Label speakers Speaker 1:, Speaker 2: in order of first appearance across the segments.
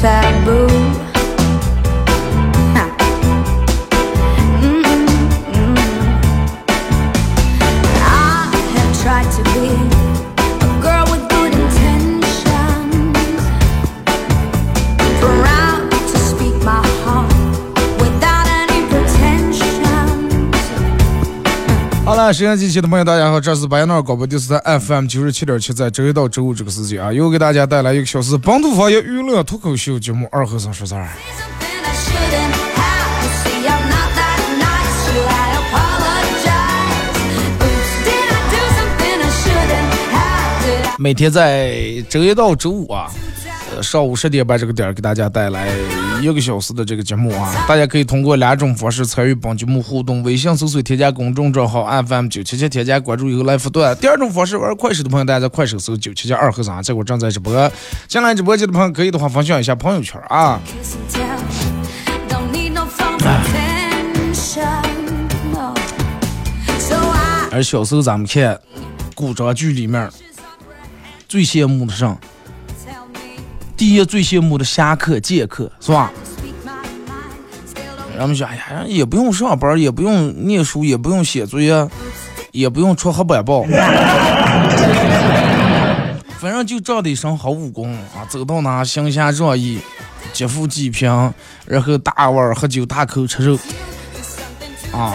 Speaker 1: Taboo.
Speaker 2: 好了，沈阳机器的朋友，大家好，这是白闹广播电视台 FM 九十七点七，在周一到周五这个时间啊，又给大家带来一个小时本土方言娱乐脱口秀节目《二和尚说事儿》。每天在周一到周五啊，呃，上午十点半这个点儿给大家带来一个小时的这个节目啊。大家可以通过两种方式参与本节目互动：微信搜索添加公众账号 FM 九七七，添加关注以后来互动。第二种方式，玩快手的朋友，大家在快手搜九七七二和尚，这会儿正在直播。进来直播间的朋友可以的话分享一下朋友圈啊。而小时候咱们看古装剧里面最羡慕的上第一最羡慕的侠客剑客是吧？人们说，哎呀，也不用上班，也不用念书，也不用写作业，也不用出黑板报，反正就长得一身好武功啊，走到哪行侠仗义，劫富济贫，然后大碗喝酒，大口吃肉，啊，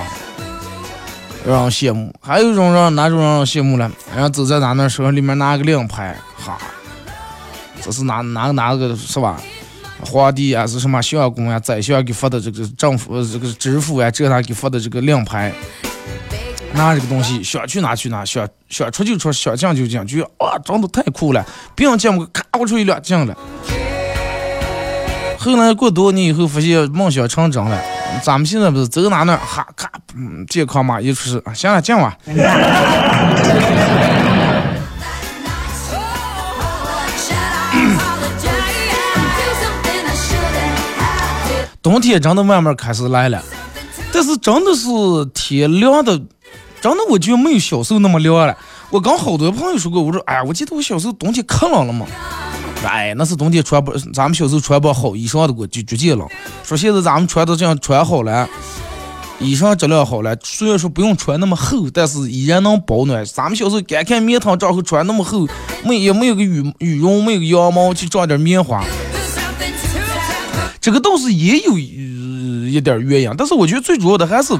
Speaker 2: 让人羡慕。还有一种让哪种让人羡慕了？然后走在哪那手里面拿个令牌，哈，这是哪哪哪个是吧？皇帝啊，是什么相公呀、宰相给发的这个政府、这个知府呀，这那给发的这个令牌，拿这个东西想去哪去哪，想想出就出，想进就进，觉得哇，长得太酷了，别人见我，咔，我出一辆进了。后来过多年以后，发现梦想成真了。咱们现在不是走哪哪，哈咔，嗯，健康码一出示，啊行了，进吧。冬天真的慢慢开始来了，但是真的是天凉的，真的我觉得没有小时候那么凉了。我跟好多朋友说过，我说，哎呀，我记得我小时候冬天可冷了嘛。哎，那是冬天穿不，咱们小时候穿不好衣裳的，我就直接冷。说现在咱们穿的这样穿好了，衣裳质量好了，虽然说不用穿那么厚，但是依然能保暖。咱们小时候干看棉汤帐后穿那么厚，没也没有个羽羽绒，没有个羊毛去装点棉花。这个倒是也有、一点原因，但是我觉得最主要的还是，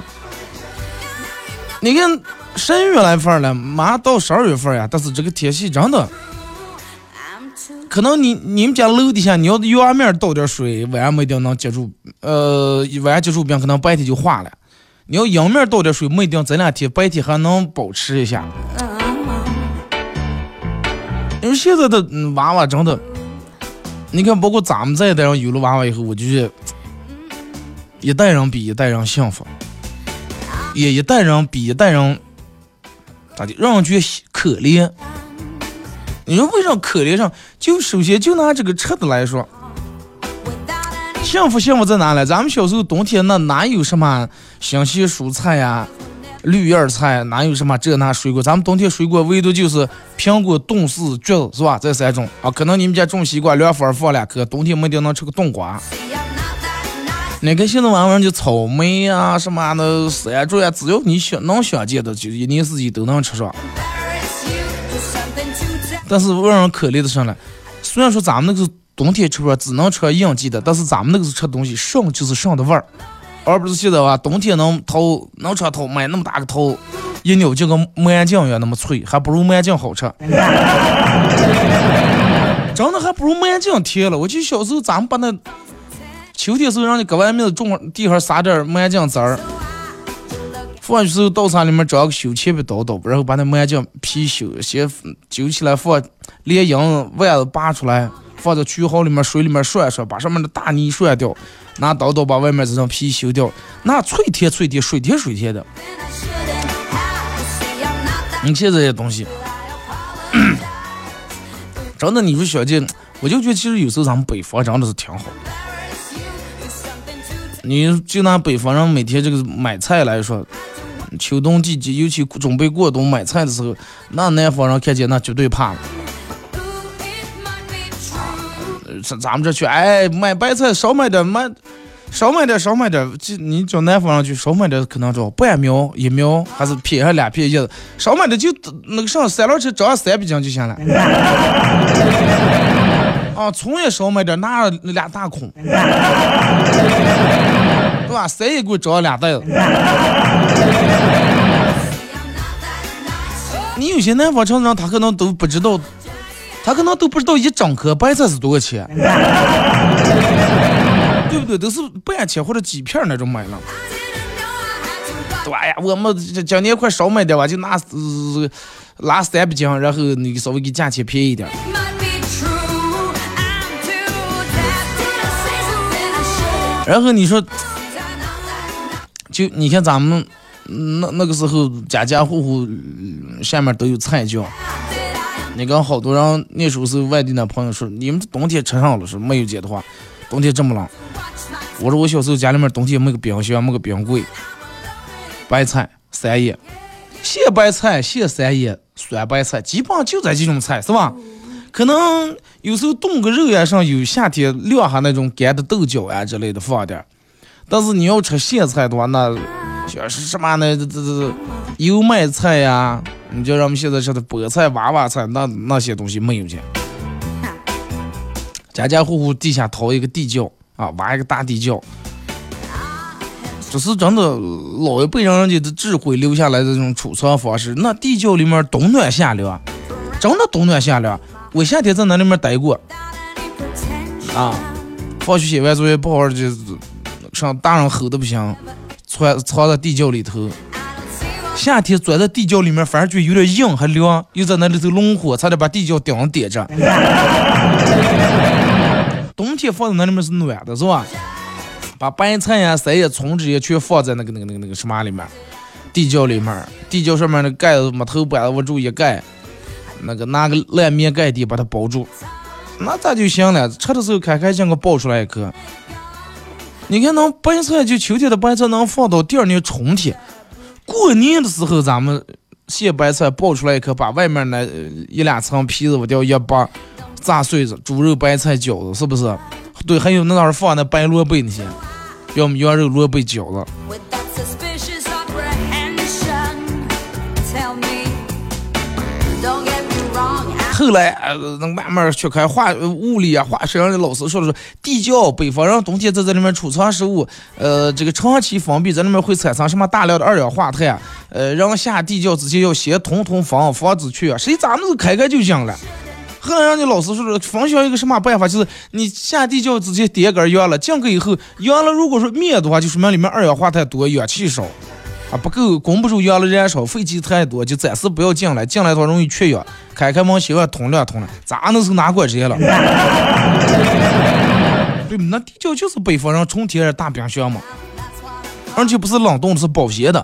Speaker 2: 你看十一月来份了，马上到十二月份呀，但是这个天气真的，可能你你们家楼底下你要阳面倒点水，晚上没一定能接住，呃，晚上接住冰，可能白天就化了。你要阳面倒点水，没一定这两天白天还能保持一下。因为现在的娃娃真的，你看，包括咱们这一代人有了娃娃以后，我就觉得一代人比一代人幸福，也一代人比一代人咋的，让人觉得可怜。你说为啥可怜上？就首先就拿这个吃的来说，幸福幸福在哪里？咱们小时候冬天那哪有什么新鲜蔬菜呀、绿叶菜，哪有什么这那水果？咱们冬天水果唯独就是苹果、冻柿、橘子，是吧？这三种啊。可能你们家种西瓜，凉风放两颗，冬天没定能吃个冬瓜。
Speaker 1: I'm not that nice.
Speaker 2: 你看现在玩意儿就草莓呀、什么的山竹呀，只要你想能想见的，就一年四季都能吃上。但是让人可怜的是呢，虽然说咱们那个冬天吃不上，只能吃应季的，但是咱们那个是吃东西上就是上的味儿，而不是现在啊，冬天能头能吃头买那么大个头，一扭就跟麦酱一样那么脆，还不如麦酱好吃。真的还不如麦酱甜了。我记得小时候咱们把那秋天时候让你搁外面种地上撒点麦酱籽儿。放去时候，稻草里面找个修切笔刀刀，然后把那麦酱皮修先揪起来放，连缨腕子拔出来，放在渠壕里面、水里面涮涮，把上面的大泥涮掉，拿刀刀把外面这层皮修掉，那脆甜脆甜、水甜水甜的。你吃这些东西，真的，你说小静，我就觉得其实有时候咱们北方真的是挺好。你就拿北方人每天这个买菜来说，秋冬季节，尤其准备过冬买菜的时候，那南方人看见那绝对怕了。咱咱们这去，哎，买白菜少买点，买少买点，少买点。这你叫南方人去少买点，可能找半苗一苗，还是撇还两片叶子，少买点就那个上三轮车找上三百斤就行了。啊，葱也少买点，拿俩大孔，对吧？三一棍找俩袋子。你有些南方城市人，他可能都不知道，他可能都不知道一整颗白菜是多少钱，对不对？都是半切或者几片那种买了。对呀，我们这今年快少买点吧，就拿呃拿三百斤，然后你稍微给价钱便宜点。然后你说，就你看咱们那那个时候，家家户户嗯下面都有菜窖。你跟好多人那时候是外地的朋友说，你们冬天吃上了说没有姐的话，冬天这么冷。我说我小时候家里面冬天没个冰箱，没个冰柜，白菜三叶，咸白菜、咸三叶、酸白菜，基本上就这几种菜，是吧？可能有时候冻个肉呀，上有夏天晾下那种干的豆角呀之类的放点。但是你要吃咸菜的话，那像是什么那？这这这油麦菜呀，你就让我们现在吃的菠菜、娃娃菜，那那些东西没有去。家家户户地下掏一个地窖啊，挖一个大地窖。这是真的老一辈人人家的智慧留下来的这种储藏方式。那地窖里面冬暖夏凉，真的冬暖夏凉。我夏天在那里面待过啊，放学写完作业不好好就上大人吼的不行，藏藏在地窖里头。夏天钻在地窖里面，反而觉得有点硬还凉，又在那里头弄火，差点把地窖顶上点着。冬天放在那里面是暖的，是吧？把白菜呀、菜叶、葱这些全放在那个、那个、那个、那个什么里面，地窖里面，地窖上面的盖子木头板子往住一盖，那个拿个烂棉盖地把它包住，那咋就行了？吃的时候开开心心爆出来一颗。你看，那白菜就秋天的白菜能放到第二年春天，过年的时候咱们现白菜爆出来一颗，把外面那一两层皮子我掉一扒，炸碎子，猪肉白菜饺子是不是？对，还有那哪儿放那白萝卜那些，要么羊肉萝卜饺子。后来呃，那慢慢学开化物理啊、化学上的老师说了说，地窖北方人冬天在这里面储藏食物，呃，这个长期封闭，在里面会产生什么大量的二氧化碳，呃，人下地窖之前要先通通风，防止去啊，谁咱们开开就行了。后来人家老师说了，分享一个什么办法，就是你下地窖之前点根烟了，进去以后，烟了如果说灭的话，就说明里面二氧化碳多，氧气少。啊，不够，供不住烟了燃烧，废气太多，就暂时不要进来，进来的话容易缺氧。开开门，洗碗，通亮通了，咋能是哪管这些了？对那地窖就是北方人纯天然大冰箱嘛，而且不是冷冻，是保鲜的。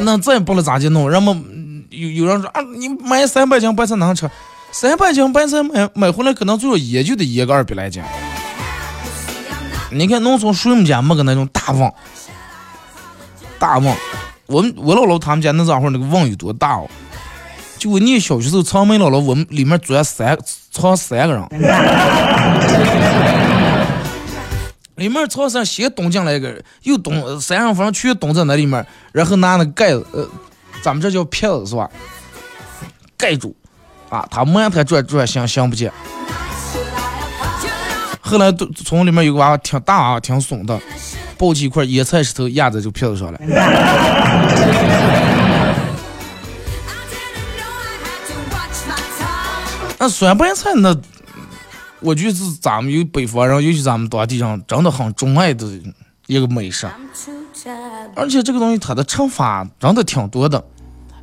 Speaker 2: 那再不了咋就弄？人们有有人说啊，你买三百斤白菜能吃？三百斤白菜买买回来可能最少也就得一个二百来斤。你看农村谁们家没个那种大瓮？大瓮，我们我姥姥他们家那家伙那个瓮有多大哦？就我念小学时候，长门姥姥我们里面钻三藏三个人，里面藏上先咚进来一个人，又咚三人房全咚在那里面，然后拿那个盖子，呃，咱们这叫撇子是吧？盖住，啊，他满他转转想想不见。后来都从里面有个娃娃挺大啊，挺怂的，抱起一块野菜石头压在这个撇子上来。那酸白菜那，我觉是咱们有北方人，尤其咱们当地人真的很钟爱的一个美食。而且这个东西它的吃法真的挺多的。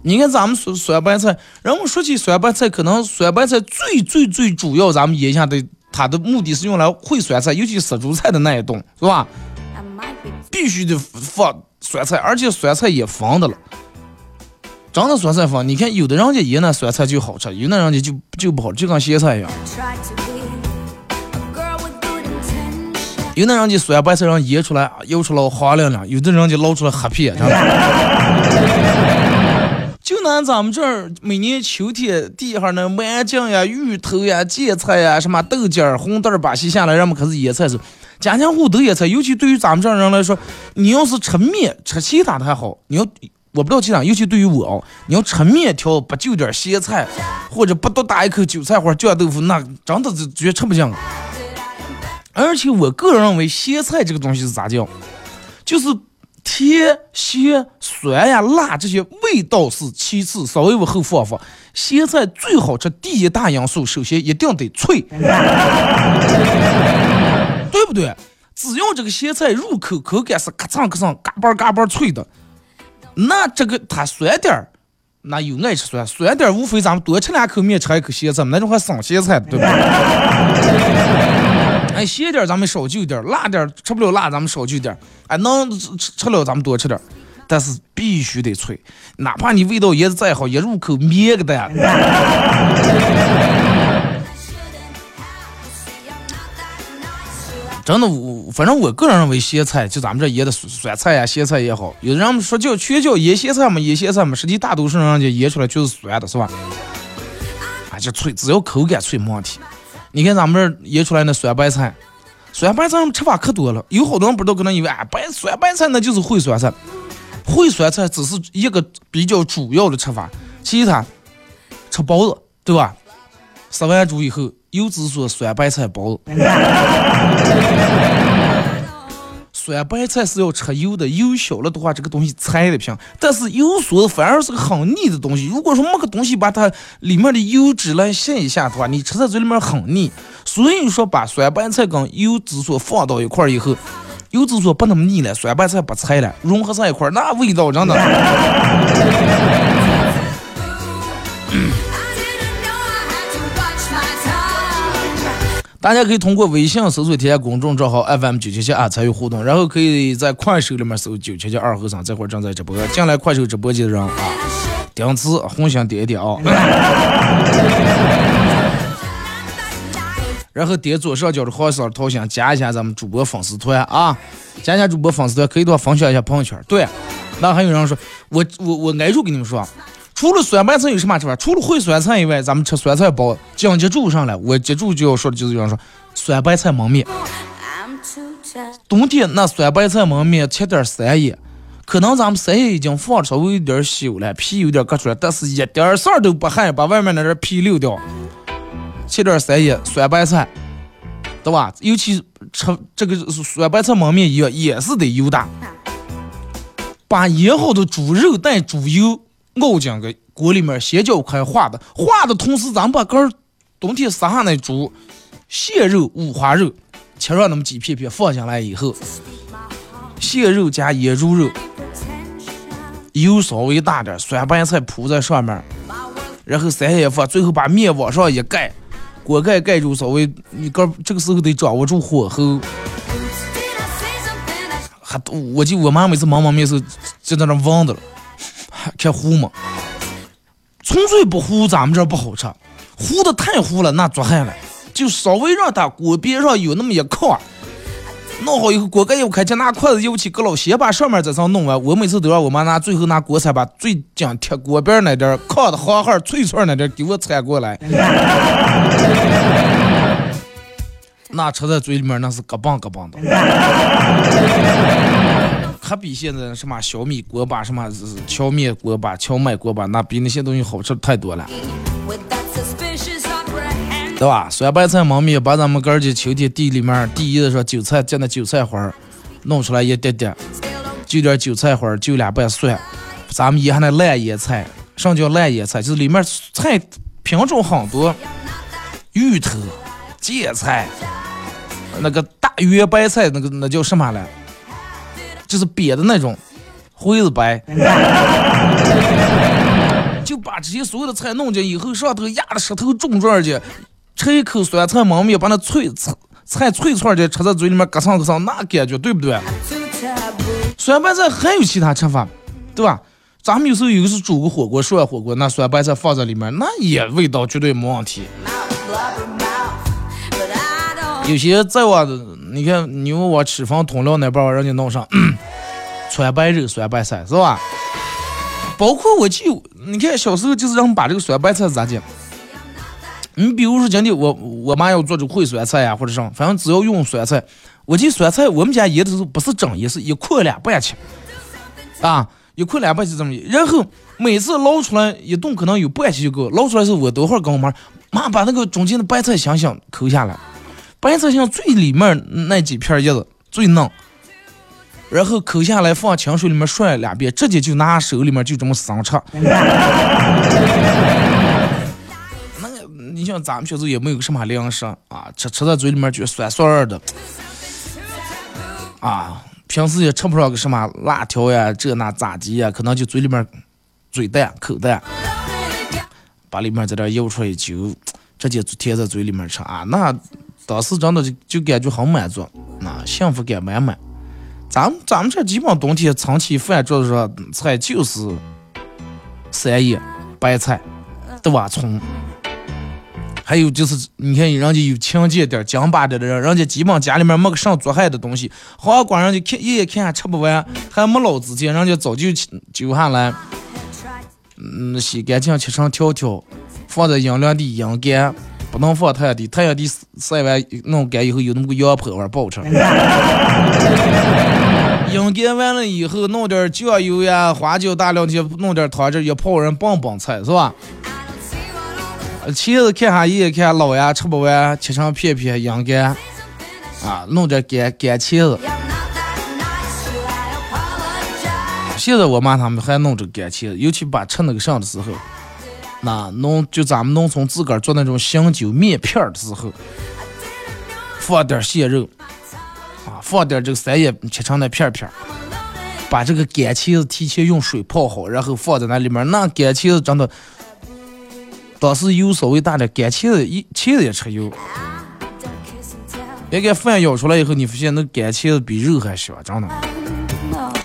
Speaker 2: 你看咱们酸酸白菜，人们说起酸白菜，可能酸白菜最最最主要，咱们眼下的它的目的是用来烩酸菜，尤其杀猪菜的那一顿，是吧？必须得放酸菜，而且酸菜也放的了。真的酸菜放，你看有的人家腌那酸菜就好吃，有的人家就就不好，就跟咸菜一样。有的人家酸白菜让腌出来，腌出来黄亮亮；有的人家捞出来黑皮，真的。就拿咱们这儿每年秋天地下那蛮酱呀、芋头呀、芥菜呀、什么豆角儿、红豆儿把洗下来，人们开始腌菜是，家家户户都腌菜。尤其对于咱们这儿人来说，你要是吃面吃其他的还好，你要我不知道其他，尤其对于我哦，你要吃面条不就点咸菜，或者不多打一口韭菜花酱豆腐，那真的是绝吃不进。而且我个人认为，咸菜这个东西是咋叫？就是甜、咸、酸呀、辣这些味道是其次，稍微往后放放。咸菜最好吃，第一大因素，首先一定得脆，对不对？只要这个咸菜入口口感是咔嚓咔嚓、嘎嘣嘎嘣脆的，那这个它酸点儿，那有爱吃酸，酸点儿无非咱们多吃两口面，吃一口咸菜，那种还省咸菜的，对不对？哎，咸点儿咱们少就点儿，辣点儿吃不了辣咱们少就点儿，哎，能吃吃吃了咱们多吃点儿，但是必须得脆，哪怕你味道腌的再好，一入口灭个蛋。真的，我反正我个人认为咸菜，就咱们这腌的酸酸菜呀、咸菜也好，有的人们说叫全叫腌咸菜嘛，腌咸菜嘛，实际大多数人家腌出来就是酸的，是吧？啊，就脆，只要口感脆没问题。你看咱们这儿腌出来那酸白菜，酸白菜吃法可多了，有好多人不知道，可能以为啊，白酸白菜那就是烩酸菜，烩酸菜只是一个比较主要的吃法，其他吃包子，对吧？吃完猪以后，又只说酸白菜包子。酸白菜是要吃油的，油小了的话，这个东西菜的平。但是油缩反而是个很腻的东西。如果说没个东西把它里面的油脂来吸一下的话，你吃在嘴里面很腻。所以说，把酸白菜跟油脂所放到一块儿以后，油脂所不那么腻了，酸白菜不菜了，融合在一块儿，那味道真的。大家可以通过微信搜索添加公众账号 FM 九七七啊参与互动，然后可以在快手里面搜九七七二和尚，这会儿正在直播。进来快手直播间的人啊，点词红心点一点啊，然后点左上角的黄色头像加一下咱们主播粉丝团啊，加一下主播粉丝团可以多分享一下朋友圈。对，那还有人说我我我挨住跟你们说。除了酸白菜有什么吃法？除了烩酸菜以外，咱们吃酸菜包。讲接住上来，我接住就要说的就是有人说酸白菜焖面。冬天那酸白菜焖面，切点三叶，可能咱们三叶已经放稍微有点朽了，皮有点割出来，但是一点事儿都不害，把外面那点皮溜掉。切点三叶，酸白菜，对吧？尤其吃这个酸白菜焖面也也是得油大，把腌好的猪肉带猪油。熬进个锅里面，先搅开化的，化的同时，咱把根儿冬天杀下那猪蟹肉、五花肉切上那么几片片放进来以后，蟹肉加腌猪肉，油稍微大点，酸白菜铺在上面，然后三叶放，最后把面往上一盖，锅盖盖住，稍微你个这个时候得掌握住火候。还我记我妈每次忙忙面时候就在那忘的了。看糊吗，纯粹不糊，咱们这不好吃。糊的太糊了，那做害了。就稍微让它锅边上有那么一块，弄好以后，锅盖一开，就拿筷子舀起搁老，先把上面这层弄完。我每次都让我妈拿最后拿锅铲把最讲贴锅边那点炕的黄哈脆脆那点给我铲过来。那吃在嘴里面那是咯嘣咯嘣的。可比现在什么小米锅巴、什么荞面锅巴、荞麦锅巴，那比那些东西好吃太多了，对吧？酸白菜焖面，把咱们哥儿秋天地里面第一的说韭菜，见的韭菜花弄出来一点点，就点韭菜花，就两瓣蒜，咱们腌下那烂腌菜，什么叫烂腌菜？就是里面菜品种很多，芋头、芥菜，那个大圆白菜，那个那叫什么来？就是瘪的那种，灰子白，就把这些所有的菜弄进以后，上头压的石头重状去，吃一口酸菜焖面，把那脆菜菜脆串的吃在嘴里面，咯蹭咯蹭，那感觉对不对？酸白菜还有其他吃法，对吧？咱们有时候有的是煮个火锅，涮火锅，那酸白菜放在里面，那也味道绝对没问题。有些在我，你看你问我吃饭通料那边，人家弄上川白肉、酸白菜是吧？包括我就你看小时候就是让把这个酸白菜咋讲？你比如说今天我我妈要做这烩酸菜呀，或者啥，反正只要用酸菜，我记酸菜我们家腌的时候不是整腌，是一块两半切，啊，一块两半就这么腌。然后每次捞出来一顿可能有半切就够，捞出来时候我等会儿跟我妈妈把那个中间的白菜想想抠下来，白菜像最里面那几片叶子最嫩，然后抠下来放清水里面涮两遍，直接就拿手里面就这么生吃。那个你像咱们小时候也没有什么粮食啊，吃吃在嘴里面就酸酸的，啊，平时也吃不上个什么辣条呀、这那炸鸡呀，可能就嘴里面嘴淡口淡，把里面这点舀出来一揪，直接就填在嘴里面吃啊，那当时真的就就感觉很满足，啊，幸福感满满。咱们咱们这基本冬天长期饭桌子上菜就是三叶、白菜、对吧？葱。还有就是，你看人家有勤俭点儿、讲巴点的人，人家基本家里面没个上做害的东西，好光人家看一眼看还吃不完，还没老之前，人家早就就下来，嗯，洗干净切成条条，放在阴凉地阴干，不能放太阳地，太阳地晒完弄干以后有那么个羊泼味儿，不好吃。阴干完了以后，弄点酱油呀、花椒、大料去，弄点汤汁一泡人棒棒菜是吧？茄子看下一眼看老呀，吃不完，切成片片阴干，啊，弄点干干茄子。现在我妈他们还弄这个干茄子，尤其把吃那个剩的时候，那弄就咱们农村自个儿做那种香酒面片儿的时候，放点蟹肉，啊，放点这个三叶切成那片片儿，把这个干茄子提前用水泡好，然后放在那里面，那干茄子真的。当时油稍微大点，干茄子一茄子也吃油。别给饭舀出来以后，你发现那干茄子比肉还香，真的。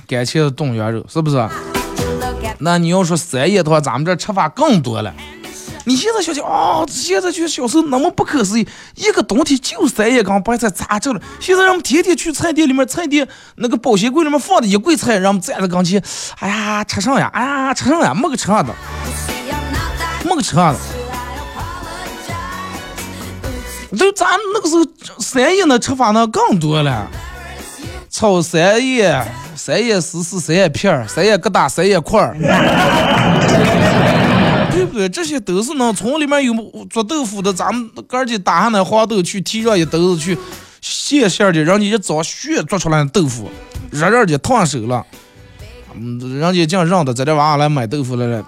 Speaker 2: 干茄子炖羊肉是不是？那你要说三叶的话，咱们这吃法更多了。你现在想想哦，现在就小时候那么不可思议，一个冬天就三叶缸白菜咋整了？现在人们天天去菜店里面，菜店那个保鲜柜里面放的一柜菜，人们站在跟前，哎呀吃上呀，哎呀吃上呀，没个吃上的。没个吃的，就咱那个时候三叶那吃法那更多了，炒三叶、三叶丝丝、三叶片儿、三叶疙瘩、三叶块儿，对不对？这些都是能从里面有做豆腐的，咱们哥儿几打下那黄豆去提上一兜子去现馅的，人家一早血做出来的豆腐，热热的烫手了，嗯，人家净让的在这玩意儿来买豆腐来了。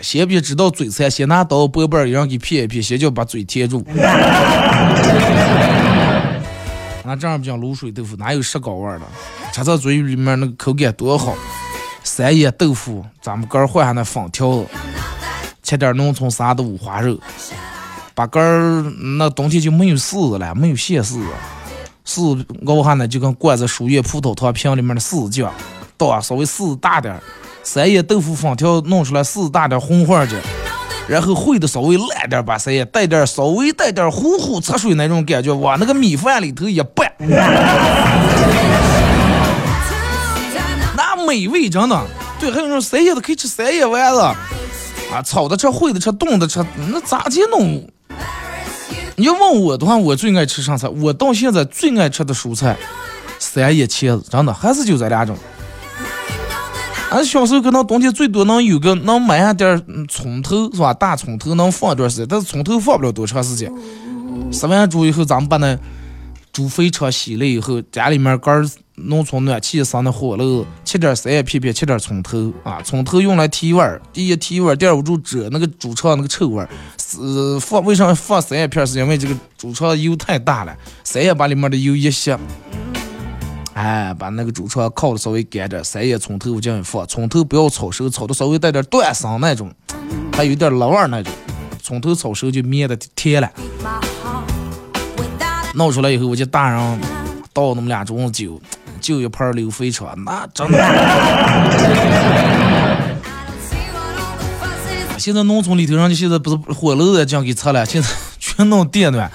Speaker 2: 先别知道嘴馋，先拿刀薄瓣儿让给撇一撇，先就把嘴贴住。那这样不讲卤水豆腐，哪有石膏味儿的？吃在嘴里面那个口感多好。三叶豆腐，咱们根儿换下那粉条子，切点农村啥的五花肉，把根儿那冬天就没有柿子了，没有咸柿子，柿子熬下呢就跟灌在输液葡萄糖瓶里面的柿子酱，倒啊稍微柿子大点儿。三叶豆腐粉条弄出来，柿子大点红花的，然后烩的稍微烂点，把三叶带点稍微带点糊糊擦水那种感觉，往那个米饭里头一拌，那美味真的。对，还有那种三叶的可以吃三叶丸子，啊，炒的吃，烩的吃，冻的吃，那咋去弄？你要问我的话，我最爱吃啥菜？我到现在最爱吃的蔬菜，三叶茄子，真的还是就这两种。俺小时候可能冬天最多能有个能买下点儿葱头是吧？大葱头能放一段时间，但是葱头放不了多长时间。杀完猪以后，咱们把那猪肥肠洗了以后，家里面干农村暖气上的火炉，切点三叶片片，切点葱头啊，葱头用来提味儿，第一提味儿，第二不住遮那个猪肠那个臭味儿。是放为啥放三叶片？是因为这个猪肠油太大了，三叶把里面的油一吸。哎，把那个猪肠烤的稍微干点，三叶葱头进去放，葱头不要炒熟，炒的稍微带点断生那种，还有点辣味儿那种，葱头炒熟就面的甜了。弄出来以后，我就大人倒那么俩盅子酒，就一盘溜肥肠，那真的。现在农村里头人家现在不是火炉子这样给拆了，现在全弄电暖。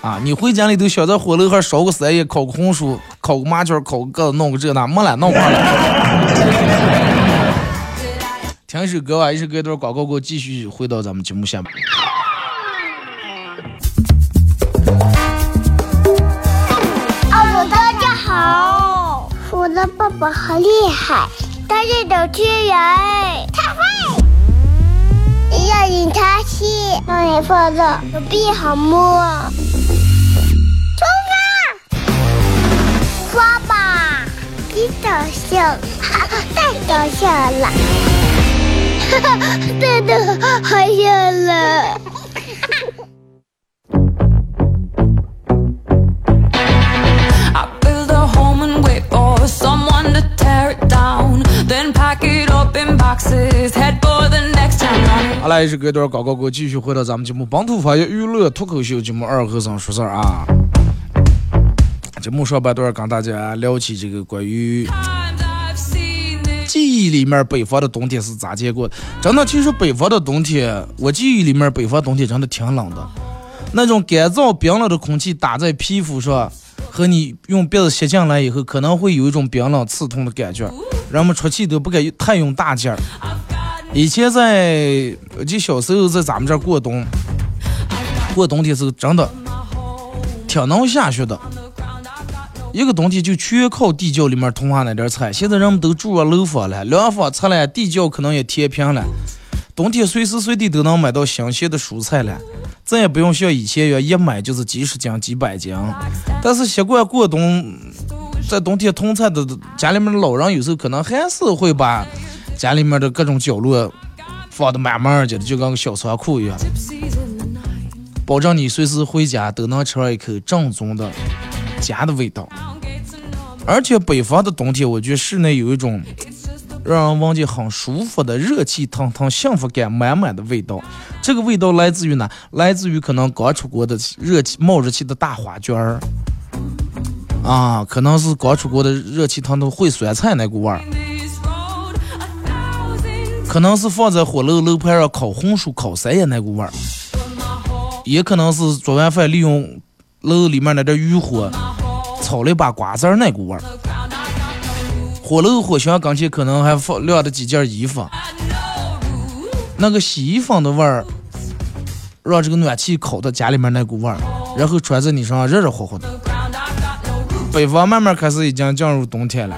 Speaker 2: 啊，你回家里头想在火炉还烧个三叶，烤个红薯，烤个麻雀，烤个鸽子，弄个这那，没了，弄完了。听一首歌吧，一首歌一段广告过后，继续回到咱们节目下面。
Speaker 3: 哦，大家好，我的爸爸好厉害，他是主持人，他会。要引他去，让你放乐，手臂好摸。刷吧，别搞笑，哈哈，太搞笑了，哈哈，真的好笑了。
Speaker 1: I build a home and wait for someone to tear it down. Then pack it up in boxes, head for the next town.
Speaker 2: 好来，一首歌一段广告过后，继续回到咱们节目《本土方言娱乐脱口秀》节目二和尚说事儿啊。节目上半段跟大家聊起这个关于.记忆里面北方的冬天是咋见过的。真的，其实北方的冬天，我记忆里面北方冬天真的挺冷的，那种干燥冰冷的空气打在皮肤上，和你用鼻子吸进来以后，可能会有一种冰冷刺痛的感觉。人们出去都不敢太用大劲儿。以前在我记得小时候在咱们这儿过冬，过冬天时候真的挺能下雪的。一个冬天就全靠地窖里面囤下那点儿菜。现在人们都住上楼房了，楼房拆了，地窖可能也填平了。冬天随时随地都能买到新鲜的蔬菜了，再也不用像以前一样一买就是几十斤、几百斤。但是习惯过冬，在冬天囤菜的家里面的老人，有时候可能还是会把家里面的各种角落放的满满的，就跟个小仓库一样，保证你随时回家都能吃上一口正宗的家的味道。而且北方的冬天，我觉得室内有一种让人闻见很舒服的热气腾腾、幸福感满满的味道。这个味道来自于哪？来自于可能刚出锅的热气冒热气的大花卷儿啊，可能是刚出锅的热气腾腾烩酸菜那股味儿，可能是放在火炉楼盘上烤红薯、烤三叶那股味儿，也可能是做完饭利用楼里面那点余火炒了一把瓜子儿那股味儿。火炉火箱跟前可能还放晾着几件衣服，那个洗衣粉的味儿，让这个暖气烤到家里面那股味儿，然后穿在你身上热热乎乎的。北方慢慢开始已经进入冬天了，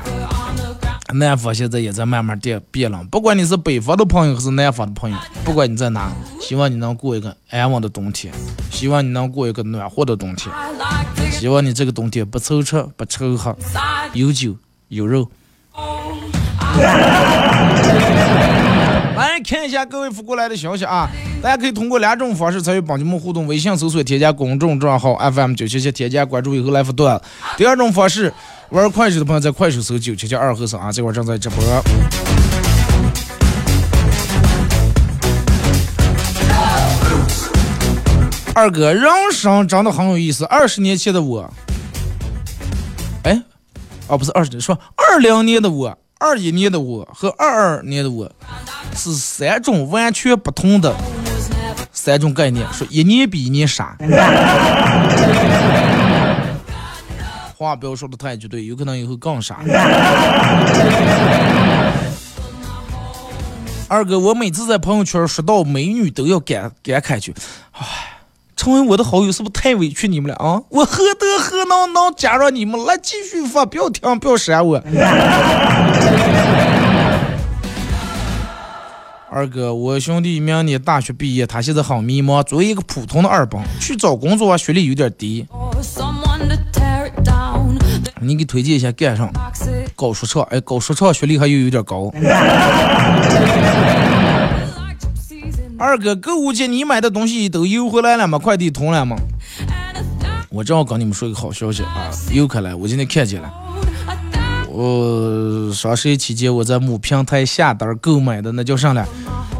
Speaker 2: 南方现在也在慢慢变变冷。不管你是北方的朋友还是南方的朋友，不管你在哪，希望你能过一个安稳的冬天，希望你能过一个暖和的冬天，希望你这个冬天不愁吃不愁喝，有酒有肉。来看一下各位发过来的消息啊！大家可以通过两种方式参与帮节目互动：微信搜索添加公众账号 FM 九七七，添加关注以后来发段。第二种方式，玩快手的朋友在快手搜九七七二和尚啊，这会儿正在直播。二哥，人生真的很有意思。二十年前的我，哎，哦，不是二十年，说二零年的我、二一年的我和二二年的我是三种完全不同的三种概念，说一年比一年傻。话不要说的太绝对，有可能以后更傻。二哥，我每次在朋友圈刷到美女都要感感慨句，唉，成为我的好友是不是太委屈你们了啊？我何德何能能加上你们？来继续发，不要停，不要删我。二哥，我兄弟明年大学毕业，他现在很迷茫。作为一个普通的二本，去找工作啊，学历有点低，你给推荐一下干上搞说唱，哎，搞说唱学历还有有点高。二哥，购物节你买的东西都邮回来了吗？快递通了吗？我正好跟你们说一个好消息啊，邮开了，我今天看见了。我双十一期间我在某平台下单购买的那叫啥了？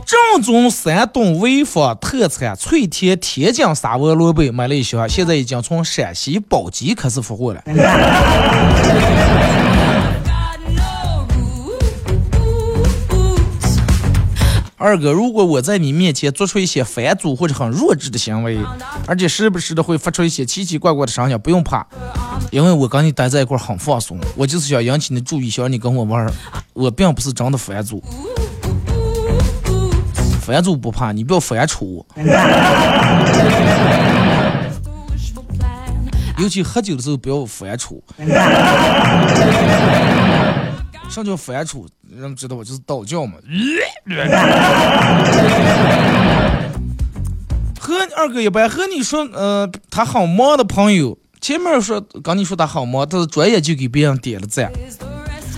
Speaker 2: 正宗山东潍坊特产脆甜天津沙窝萝卜买了一箱，现在已经从陕西宝鸡开始发货了。二哥，如果我在你面前做出一些反祖或者很弱智的行为，而且时不时的会发出一些奇奇怪怪的声音，不用怕，因为我跟你待在一块很放松，我就是想引起你的注意，想让你跟我玩，我并不是真的反祖。反祖不怕，你不要反刍我。尤其喝酒的时候不要反刍。啥叫反刍？人们知道吧？就是道教嘛。和二哥一般和你说，呃，他好忙的朋友，前面说跟你说他好忙，他是转眼就给别人点了赞。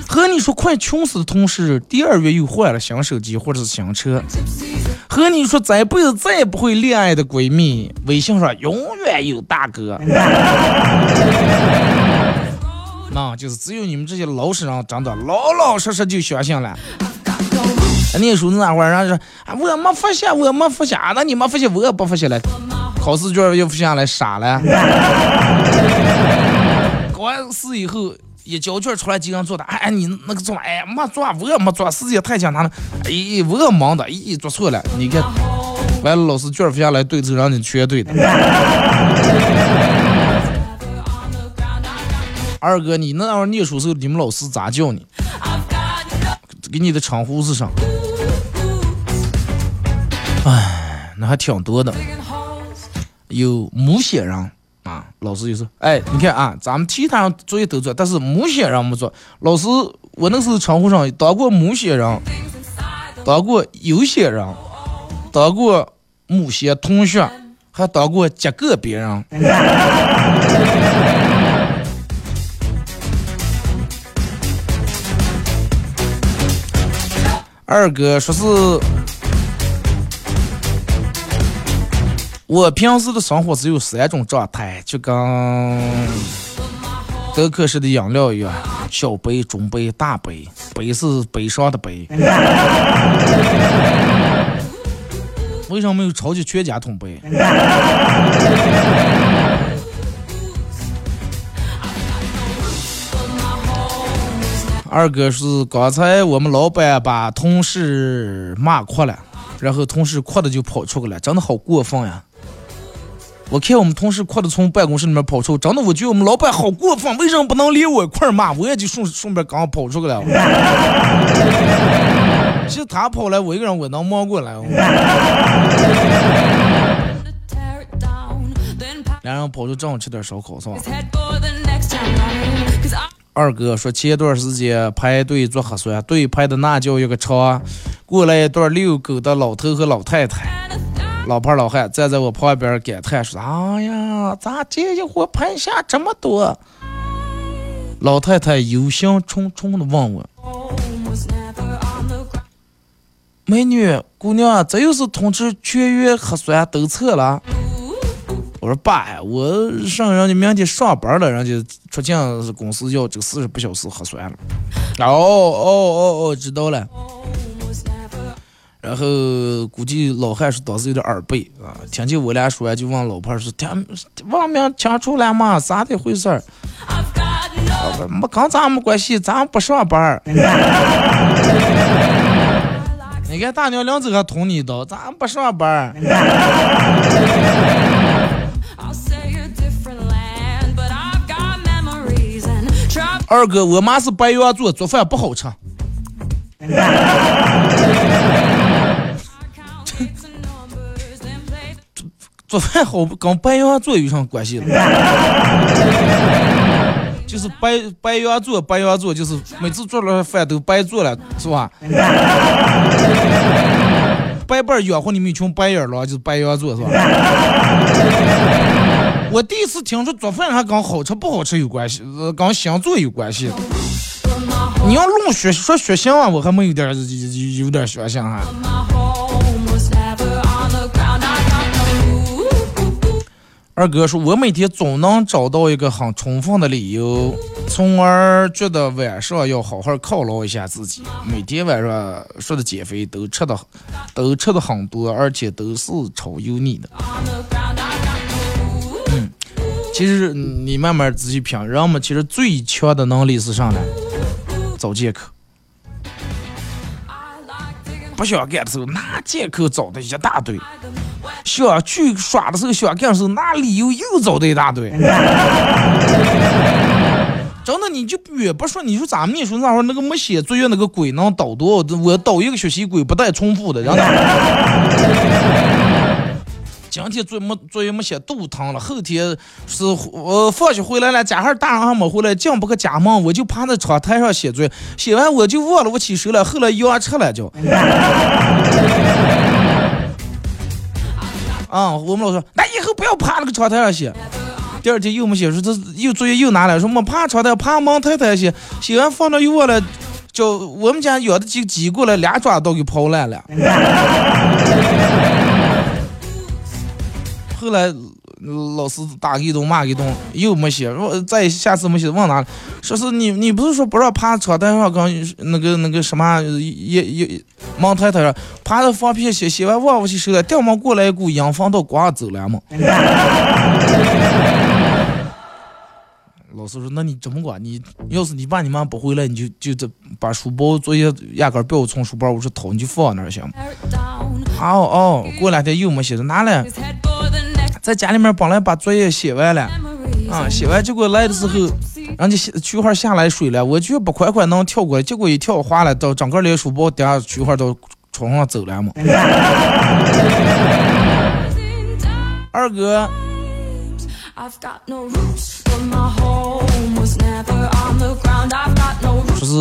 Speaker 2: 和你说快穷死的同事，第二月又换了新手机或者是新车。和你说这辈子再也不会恋爱的闺蜜，微信上永远有大哥。那就是只有你们这些老实人，真的老老实实就相信了。念书那会儿，人家说啊，我没复习，我没发现，那你没复习，我也不复习了。考试卷又发现了，傻了。考完试以后，一交卷出来，几个人做的，哎，你那个做，哎，没做，我也没做，时间太简单了。哎，我也忙的，咦，做错了。你看，完了，老师卷儿发下来，对头让你全对的。二哥，你那会儿念书时候，你们老师咋叫你？给你的称呼是啥？哎，那还挺多的。有母血人啊，老师就说，哎，你看啊，咱们其他人作业都做，但是母血人没做。老师，我那时候称呼上当过母血人，当过有血人，当过母血同学，还当过几个别人。二哥说是，我平时的生活只有三种状态，就跟德克士的饮料一样，小杯、中杯、大杯，杯是悲伤的杯。为什么没有超级全家桶杯？二哥是刚才我们老板把同事骂哭了，然后同事哭的就跑出去了，真的好过分呀！我看我们同事哭的从办公室里面跑出，真的我觉得我们老板好过分，为什么不能连我一块骂？我也就顺顺便刚跑出去了。其实他跑来，我一个人我能忙过来。两人跑出正好吃点烧烤是吧？二哥说，前段时间排队做核酸，队排的那叫一个长。过来一段遛狗的老头和老太太，老胖老汉站在我旁边感叹说：“哎呀，咋这一伙排下这么多？”老太太忧心忡忡的问我：“美女姑娘，这又是通知全员核酸都测了？”我说爸呀，我上人家明天上班了，人家出境公司要这个四十八小时核酸了。哦哦哦哦，知道了。然后估计老汉是当时有点耳背啊，听见我俩说完就问老伴说：“听王明听出来吗？咋的回事儿？”没跟咱没关系，咱不上班。你看大娘两嘴还捅你一刀，咱不上班。二哥，我妈是白羊座，做饭不好吃。做饭好跟白羊座有啥关系了？就是白白羊座，白羊座就是每次做了饭都白做了，是吧？白板养活你们一群白眼狼，就是白羊座，是吧？我第一次听说做饭还跟好吃不好吃有关系，呃，跟星座有关系。你要论血说血型啊，我还没有点有有点血型哈。二哥说，我每天总能找到一个很充分的理由，从而觉得晚上要好好犒劳一下自己。每天晚上说的减肥都吃的都吃的很多，而且都是超油腻的。嗯，其实你慢慢仔细品，人们其实最强的能力是啥呢？找借口。不想干的时候，那借口找的一大堆；想去耍的时候，想干的时候，那理由又找的一大堆。真的，你就越不说，你说咱们你说那会儿那个没写作业那个鬼能倒多？我倒一个学习鬼不带重复的，真的。今天作业没作业没写，肚疼了。后天是我放学回来了，家孩大人还没回来，进不去家门，我就趴在窗台上写作业，写完我就忘了我起手了。后来羊吃了就。啊、我们老师说，那以后不要趴那个窗台上写。第二天又没写，说这又作业又拿来，说没趴窗台，趴门台台写，写完放那又忘了，叫我们家养的鸡鸡过来，俩爪都给刨烂了。后来老师打一顿骂一顿，又没写，我再下次没写，忘哪里？说是你你不是说不让趴床单上跟那个那个什么也也忙太太上趴着放屁写，写完忘不起手来，掉毛过来一股阴风都刮走了嘛。老师说：“那你怎么管？你要是你爸你妈不回来，你就就这把书包作业压根儿不要从书包我说掏，你就放那儿行吗？”哦哦，过两天又没写，拿来在家里面本来把作业写完了，啊，写完结果来的时候，人家菊花下来水了，我就不快快能跳过来，结果一跳滑了，到整个连书包底下菊花都床上走了嘛。二哥.说是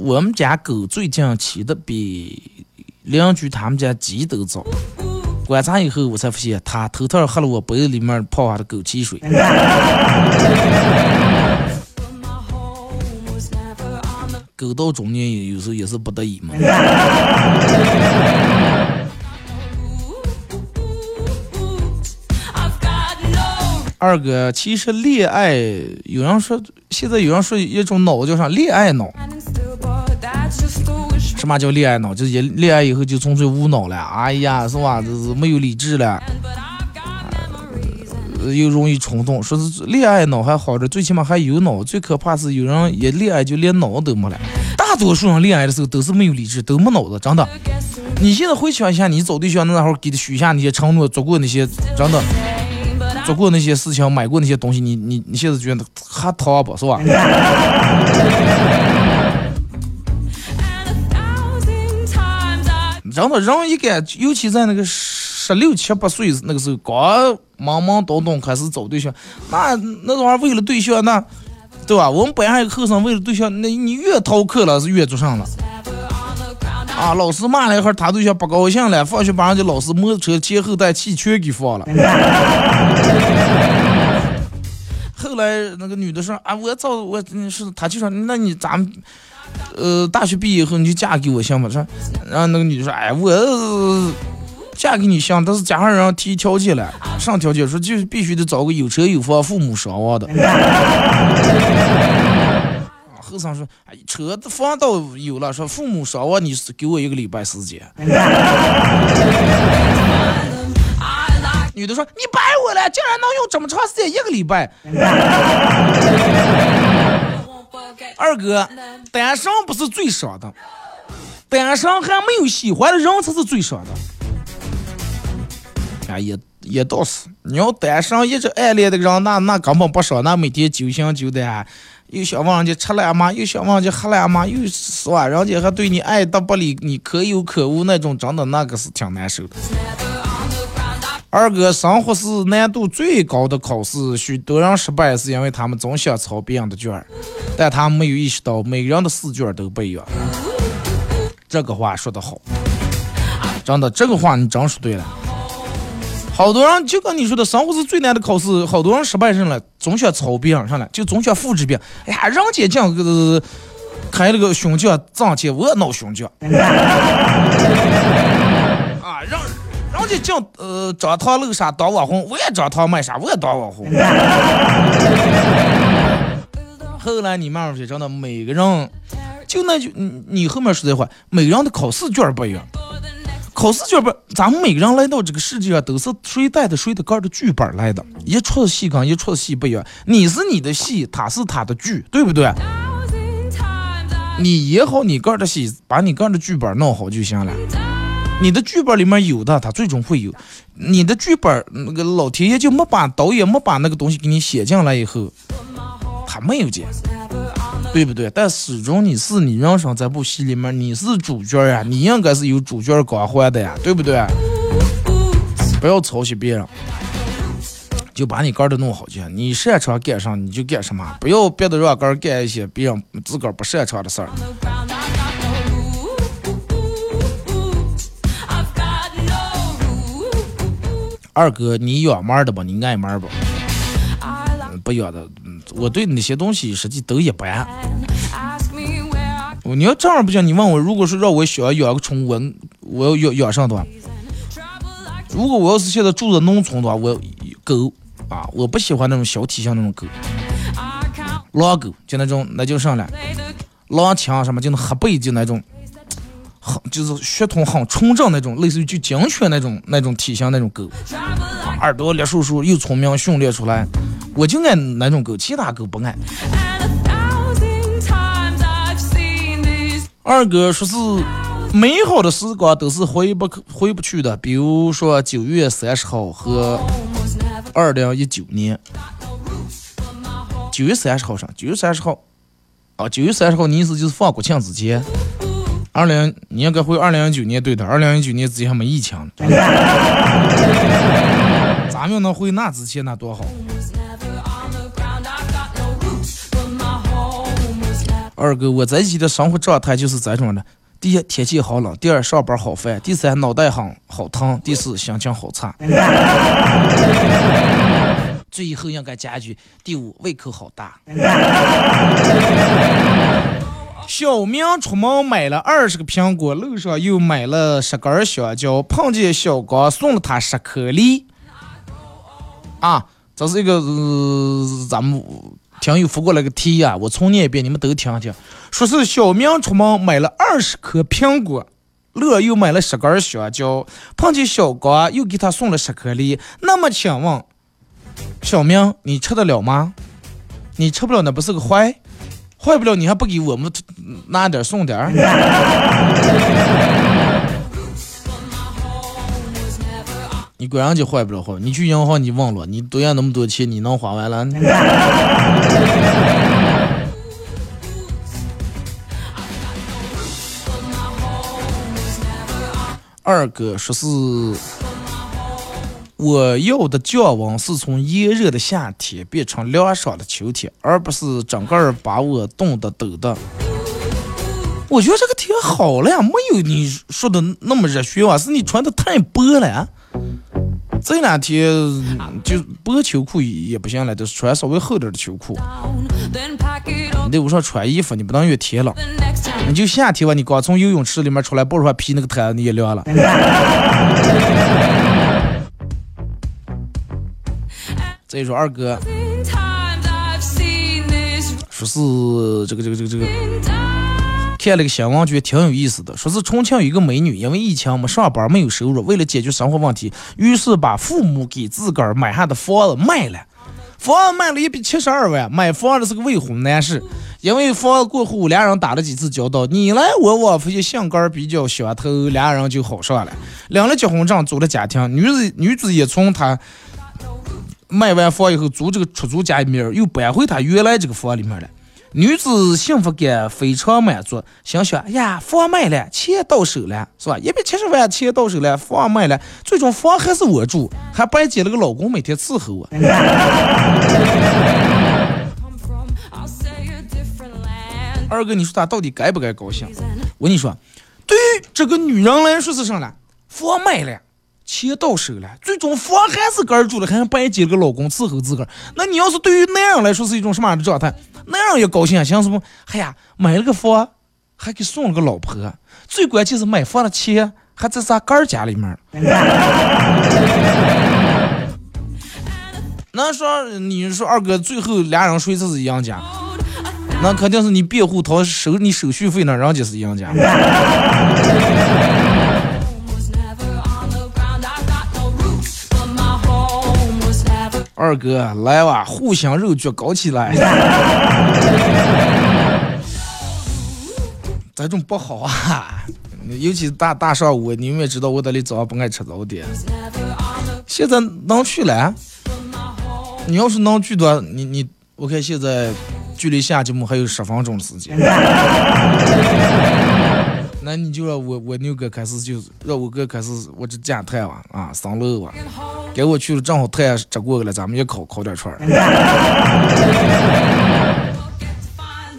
Speaker 2: 我们家狗最近起的比邻居他们家鸡都早。观察以后，我才发现他偷偷喝了我杯子里面泡下的枸杞水。狗到中年有时候也是不得已嘛。二哥，其实恋爱有人说，现在有人说一种脑叫啥恋爱脑。什么叫恋爱脑？就是一恋爱以后就纯粹无脑了。哎呀，是吧？这是没有理智了，呃又容易冲动。说是恋爱脑还好着，最起码还有脑。最可怕是有人一恋爱就连脑都没了。大多数人恋爱的时候都是没有理智，都没脑子，真的。你现在回想一下，你找对象那会儿给他许下那些承诺，做过那些真的做过那些事情，买过那些东西，你你你现在觉得还淘不是吧？人的人一该，尤其在那个十六七八岁那个时候，刚懵懵懂懂开始找对象，那那玩意儿为了对象，那对吧？我们班上有个后生为了对象，那你越逃课了是越做上了啊！老师骂了一会儿，他对象不高兴了，放学把人家老师摩托车前后带气全给放了。后来那个女的说啊，我早我嗯是，他就说那你咱们呃大学毕业以后你就嫁给我行吗？说，然后那个女的说，哎我。嫁给你行，但是家上人提条件了，上条件说就必须得找个有车有房、父母双亡的。后生说：“哎，车子房倒有了，说父母双亡，你给我一个礼拜时间。”女的说：“你白我了，竟然能用这么长时间，一个礼拜。二哥，单身不是最爽的，单身还没有喜欢的人才是最爽的。哎，也也倒是，你要单身一直暗恋的人，那那根本不伤，那每天揪心揪的，又想问人家吃了吗？又想问人家喝了吗？又是吧？人家还对你爱答不理，你可有可无那种，真的那个是挺难受的。二哥，生活是难度最高的考试，许多人失败是因为他们总想抄别人的卷儿，但他们没有意识到每个人的试卷都不一样。这个话说得好，真的，这个话你真说对了。好多人就跟你说的，生活是最难的考试，好多人失败上了，总想抄别人上来，就总想复制别人。哎呀，人家讲个开了个胸酱挣钱，我也闹胸酱。啊，让人家净呃张堂露啥当网红，我也张堂卖啥，我也当网红。后来你慢慢发现，真的每个人，就那句你你后面说这话，每个人的考试卷不一样。考试卷不，咱们每个人来到这个世界上都是谁带的谁的个儿的剧本来的，一出的戏跟一出的戏不一样。你是你的戏，他是他的剧，对不对？你演好你个儿的戏，把你个儿的剧本弄好就行了。你的剧本里面有的，他最终会有。你的剧本那个老天爷就没把导演没把那个东西给你写进来以后，他没有剪，对不对？但始终你是你人生这部戏里面你是主角呀，你应该是有主角光环的呀，对不对？不要抄袭别人，就把你个儿的弄好就行。你擅长干啥你就干什么，不要别的让个儿干一些别人自个儿不擅长的事儿。二哥，你养猫的吧？你爱猫不？不养的，我对那些东西实际都一般。你要这样不行，你问我，如果说让我想要养个宠物，我我要养养上的话？如果我要是现在住在农村的话，我狗啊，我不喜欢那种小体型那种狗，狼狗就那种，那就上来，狼枪什么就那黑背就那种，很就是血统很纯正那种，类似于就警犬那种那种体型那种狗，耳朵裂叔叔又聪明训练出来，我就爱那种狗，其他狗不爱。二哥说是美好的时光都是回不回不去的，比如说九月三十号和二零一九年。九月三十号上，九月三十号，啊，九月三十号你意思就是放国庆之前。二零你应该回二零一九年对的，二零一九年之前还没疫情呢。咱们要能回那之前那多好。二哥，我在一起的生活状态就是这种的：第一，天气好冷；第二，上班好烦；第三，脑袋很好疼；第四，心情好差。最后应该加一句：第五，胃口好大。小明出门买了二十个苹果，路上又买了十根香蕉，碰见小刚送了他十颗梨。啊，这是一个、咱们听友发过来个题啊，我重念一遍，你们都听听。说是小明出门买了二十颗苹果，乐又买了十根香蕉，碰见小刚又给他送了十颗梨。那么请问，小明你吃得了吗？你吃不了那不是个坏，坏不了你还不给我们拿点送点儿？你管人家坏不了坏，你去银行你问了，你多要那么多钱，你能花完了？二哥说是，我要的降温是从炎热的夏天变成凉爽的秋天，而不是整个把我冻得抖的。我觉得这个天好了呀，没有你说的那么热血啊，是你穿的太薄了。这两天就薄秋裤也不行了，就是穿稍微厚点的秋裤。你得屋上穿衣服，你不能越天冷。你就夏天吧，你刚从游泳池里面出来，抱着块皮那个毯你也凉了。再说二哥说是这个这个这个这个。看了个新闻，觉得挺有意思的。说是重庆有一个美女，因为疫情没上班，没有收入，为了解决生活问题，于是把父母给自个儿买下的房子卖了。房子卖了一笔七十二万，买房的是个未婚男士。因为房子过户，俩人打了几次交道，你来我往，发现性格比较相投，俩人就好上了。领了结婚证，组了家庭。女子女子也从他卖完房以后租这个出租家里面，又搬回他原来这个房里面了。女子幸福感非常满足，心想：哎呀，房卖了，钱到手了，是吧？一百七十万钱到手了，房卖了，最终房还是我住，还白捡了个老公每天伺候我。二哥，你说他到底该不该高兴？我跟你说，对于这个女人来说是啥呢？房卖了，钱到手了，最终房还是个儿住了，还白捡了个老公伺候自个儿。那你要是对于男人来说是一种什么样的状态？男人也高兴啊，像什么？哎呀，买了个房，还给送了个老婆，最关键是买房的钱还在咱哥儿家里面。那说你说二哥最后俩人谁才是赢家？那肯定是你辩护掏收你手续费呢，人家是赢家。二哥，来吧，互相肉脚搞起来。这种不好啊，尤其是大大上午，你们也知道我这里早上不爱吃早点。现在能去了？你要是能去的，你你，我看现在距离下节目还有十分钟的时间。那你就让我我牛哥开始就让我哥开始我这加碳啊啊上楼啊，给我去了正好碳折过了，咱们也烤烤点串儿。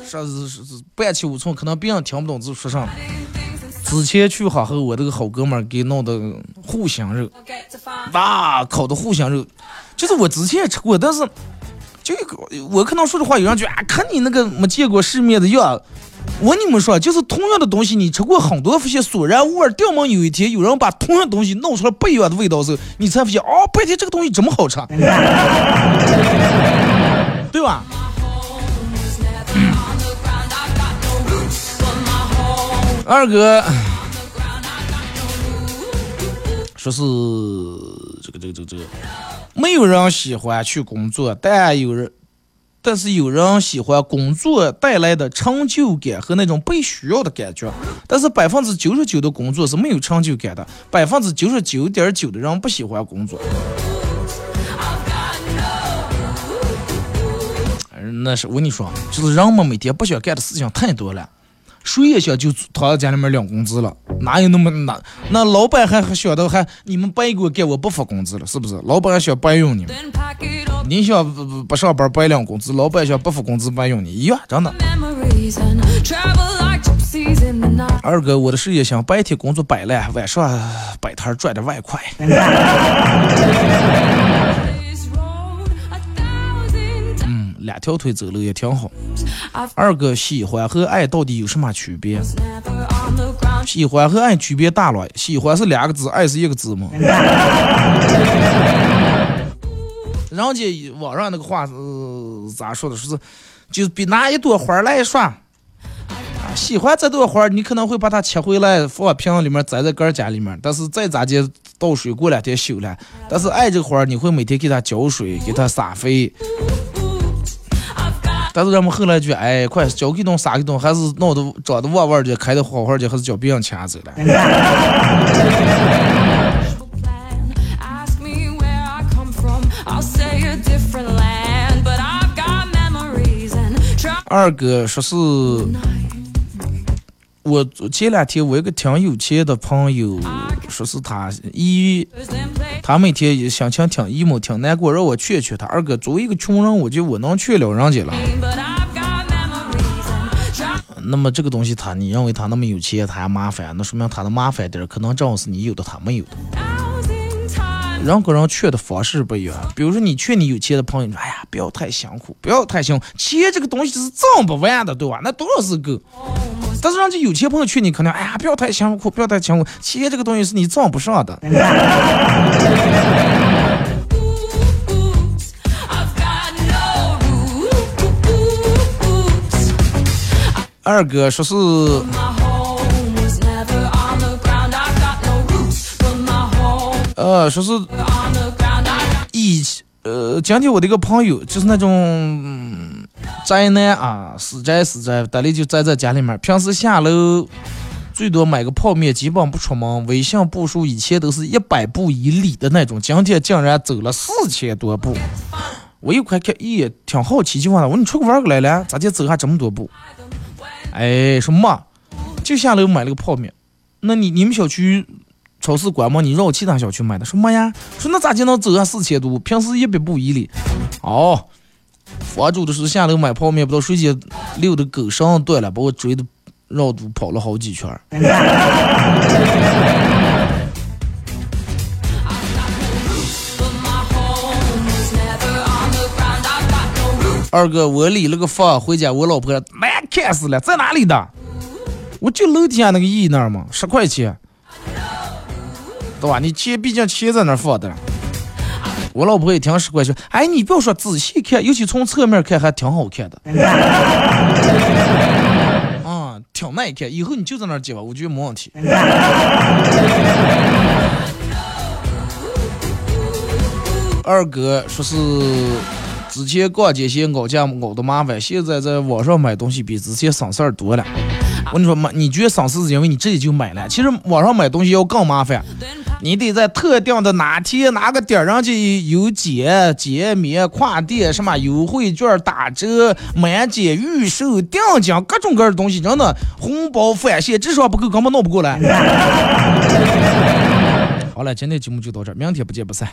Speaker 2: 说是是是半气五寸，可能别人听不懂字说啥。之前去哈后，我这个好哥们儿给弄的护香肉，哇，烤的护香肉，就是我之前也吃过，但是就我可能说的话，有人觉得啊，看你那个没见过世面的样。我跟你们说，就是同样的东西，你吃过很多，发现索然无味儿。掉么有一天有人把同样东西弄出来不一样的味道时候，你才发现哦，白天这个东西这么好吃，对吧？二哥说是这个这个这个这个，没有人喜欢去工作，但有人，但是有人喜欢工作带来的成就感和那种被需要的感觉。但是百分之九十九的工作是没有成就感的，百分之九十九点九的人不喜欢工作。那是我跟你说，就是人们每天不想干的事情太多了。谁也想就躺在家里面领工资了，哪有那么哪？那老板还还想到还你们白给我干，我不发工资了，是不是？老板还想白用你们.你想不不不上班白领工资，老板想不发工资白用你，一样真的。二哥，我的事业想白天工作摆烂，晚上摆摊赚点外快。两条腿走路也挺好。二哥，喜欢和爱到底有什么区别.喜欢和爱区别大了，喜欢是两个字，爱是一个字嘛。人家网上那个话，呃，咋说的？说是就是比拿一朵花来说，啊，喜欢这朵花，你可能会把它切回来放瓶里面，栽在个人家里面，但是再咋的倒水，过两天修了。但是爱这个花，你会每天给它浇水，给它撒肥。但是人们后来就，哎，快交给动撒给动，还是弄得长得旺旺的，开的好好的，还是叫别人钱走了。
Speaker 1: a plan. Ask me where I come from. I'll say a different land, but I've got memories and travel
Speaker 2: 二哥说是，我前两天我一个挺有钱的朋友，说是他一
Speaker 1: and play.
Speaker 2: 他每天心情挺 emo 挺难过，让我劝劝他。二哥作为一个穷人，我就我能劝了人家了。那么这个东西他，你认为他那么有钱，他还麻烦，那说明他的麻烦点可能正好是你有的他没有的。人跟人劝的方式不一样。比如说你劝你有钱的朋友，哎呀不要太辛苦，不要太辛苦，钱这个东西是挣不完的，对吧？那多少是够。但是让这有钱朋友劝你，可能哎呀不要太辛苦，不要太辛苦，钱这个东西是你挣不上的。二哥说是
Speaker 1: My home was
Speaker 2: 呃，今天我的一个朋友就是那种、嗯宅男啊，死宅死宅，大力就宅在家里面，平时下楼最多买个泡面，基本不出门。微信步数以前都是一百步以里的那种，今天竟然走了四千多步。我一块看，咦，挺好奇，就问他，我说你出去玩儿来了？咋就走下这么多步？哎，说嘛，就下楼买了个泡面。那你你们小区超市关门？你绕其他小区买的？说么呀？说那咋就能走上四千多？平时一百步以里。哦，房主的是下楼买泡面，不知道谁家溜的狗绳断了，把我追的绕路跑了好几圈。二哥，我理了个发，回家我老婆难看死了，在哪里的？我就楼底下那个姨那儿嘛，十块钱，对吧？你钱毕竟钱在那儿放的。我老婆一听十块钱，哎，你不要说仔细看，尤其从侧面看还挺好看的。啊，挺耐看，以后你就在那儿接吧，我觉得没问题。二哥说是之前逛街嫌熬价熬的麻烦，现在在网上买东西比之前省事儿多了。我跟你说买，你觉得省事是因为你自己就买了，其实网上买东西要更麻烦，你得在特定的哪天哪个点儿上去有减减免、跨店什么优惠券、打折、满减、预售、定金，各种各样的东西，真的红包返现，至少不够根本弄不过来。好了，今天节目就到这儿，明天不见不散。